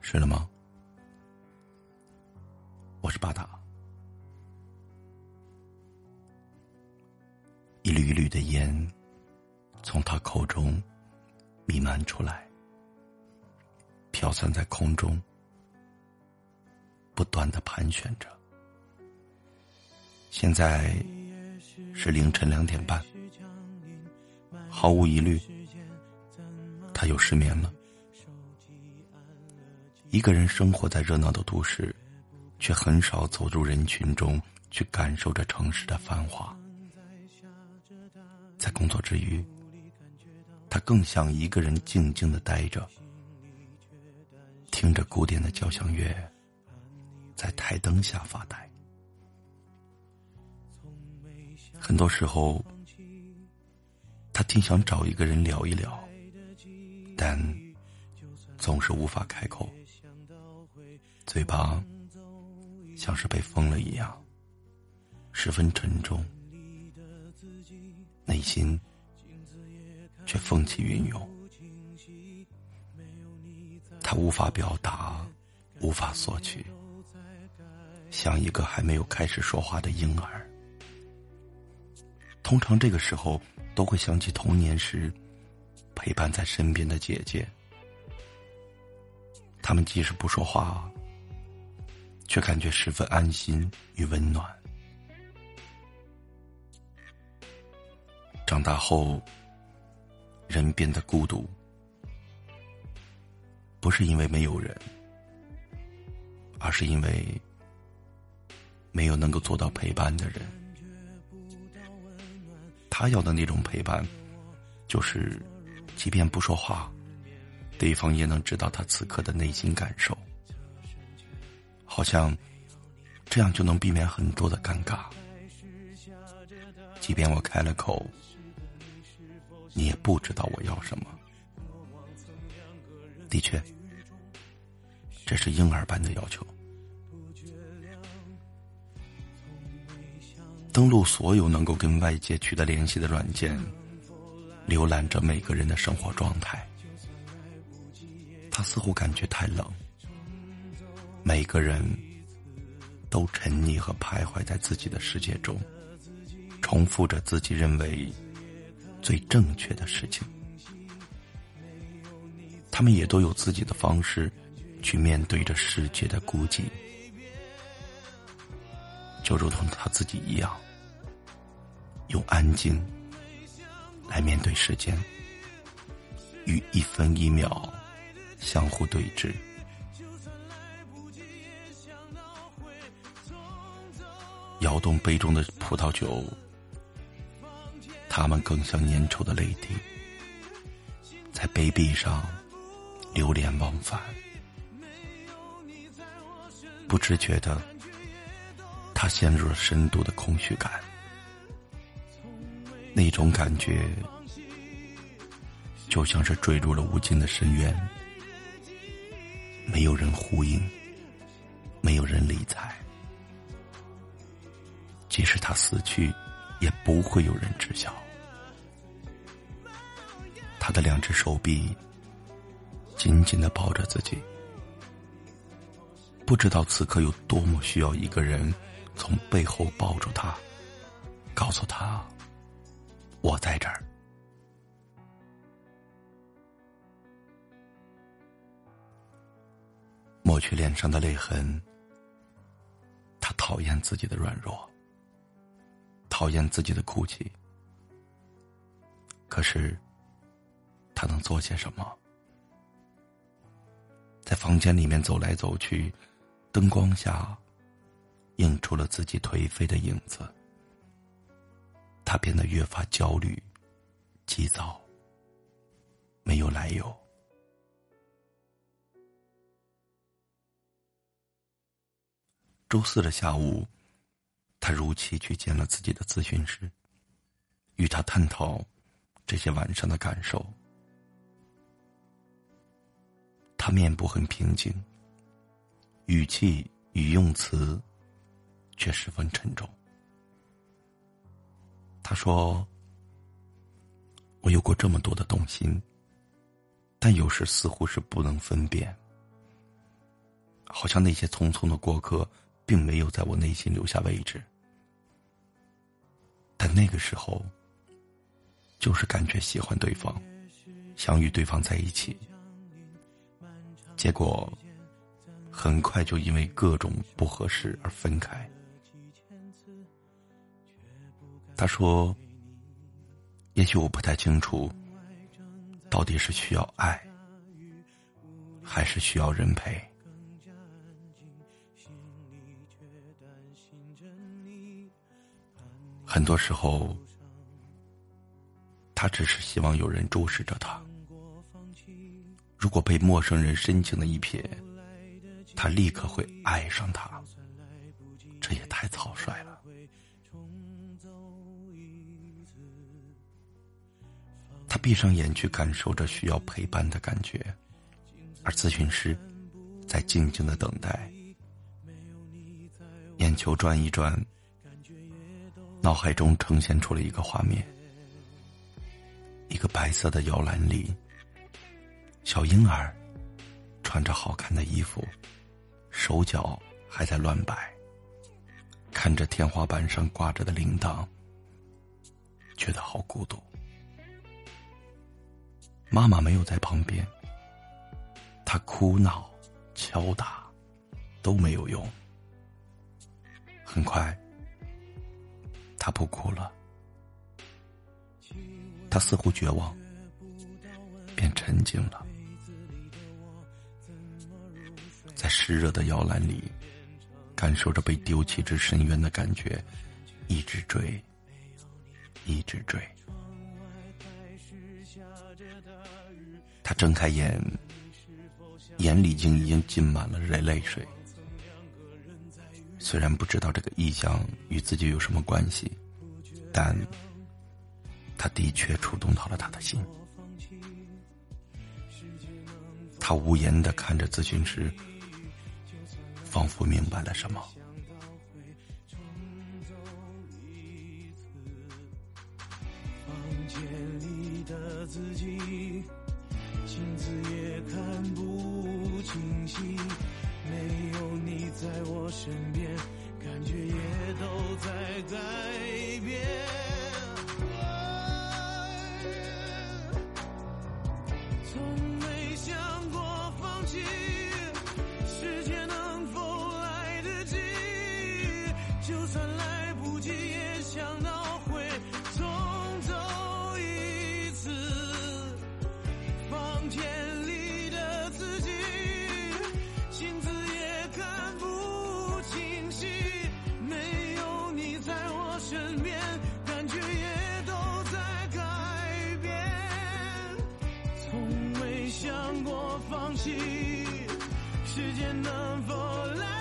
睡了吗？我是巴达。一缕一缕的烟从他口中弥漫出来，飘散在空中，不断的盘旋着。现在是凌晨两点半，毫无疑虑，他又失眠了。一个人生活在热闹的都市，却很少走入人群中去感受着城市的繁华。在工作之余，他更像一个人静静的待着，听着古典的交响乐，在台灯下发呆。很多时候，他挺想找一个人聊一聊，但总是无法开口。嘴巴像是被封了一样，十分沉重，内心却风起云涌。他无法表达，无法索取，像一个还没有开始说话的婴儿。通常这个时候都会想起童年时陪伴在身边的姐姐，他们即使不说话。却感觉十分安心与温暖。长大后，人变得孤独，不是因为没有人，而是因为没有能够做到陪伴的人。他要的那种陪伴，就是即便不说话，对方也能知道他此刻的内心感受。好像这样就能避免很多的尴尬。即便我开了口，你也不知道我要什么。的确，这是婴儿般的要求。登录所有能够跟外界取得联系的软件，浏览着每个人的生活状态。他似乎感觉太冷。每个人都沉溺和徘徊在自己的世界中，重复着自己认为最正确的事情。他们也都有自己的方式去面对着世界的孤寂，就如同他自己一样，用安静来面对时间，与一分一秒相互对峙。摇动杯中的葡萄酒，它们更像粘稠的泪滴，在杯壁上流连忘返。不知觉的，他陷入了深度的空虚感。那种感觉，就像是坠入了无尽的深渊，没有人呼应，没有人理睬。即使他死去，也不会有人知晓。他的两只手臂紧紧的抱着自己，不知道此刻有多么需要一个人从背后抱住他，告诉他：“我在这儿。”去脸上的泪痕，他讨厌自己的软弱。讨厌自己的哭泣，可是他能做些什么？在房间里面走来走去，灯光下映出了自己颓废的影子。他变得越发焦虑、急躁，没有来由。周四的下午。他如期去见了自己的咨询师，与他探讨这些晚上的感受。他面部很平静，语气与用词却十分沉重。他说：“我有过这么多的动心，但有时似乎是不能分辨，好像那些匆匆的过客，并没有在我内心留下位置。但那个时候，就是感觉喜欢对方，想与对方在一起。结果，很快就因为各种不合适而分开。他说：“也许我不太清楚，到底是需要爱，还是需要人陪。很多时候，他只是希望有人注视着他。如果被陌生人深情的一瞥，他立刻会爱上他。这也太草率了。”他闭上眼去感受着需要陪伴的感觉，而咨询师在静静的等待。眼球转一转，脑海中呈现出了一个画面：一个白色的摇篮里，小婴儿穿着好看的衣服，手脚还在乱摆，看着天花板上挂着的铃铛，觉得好孤独。妈妈没有在旁边，他哭闹、敲打，都没有用。很快，不哭了，他似乎绝望，便沉静了，在湿热的摇篮里，感受着被丢弃至深渊的感觉，一直追，一直追。他睁开眼，眼里竟已经浸满了泪泪水。虽然不知道这个意象与自己有什么关系，但他的确触动到了他的心。他无言的看着咨询师，仿佛明白了什么。自己镜子也看不清晰，没有你在我身边，感觉也都在改放弃时间能否来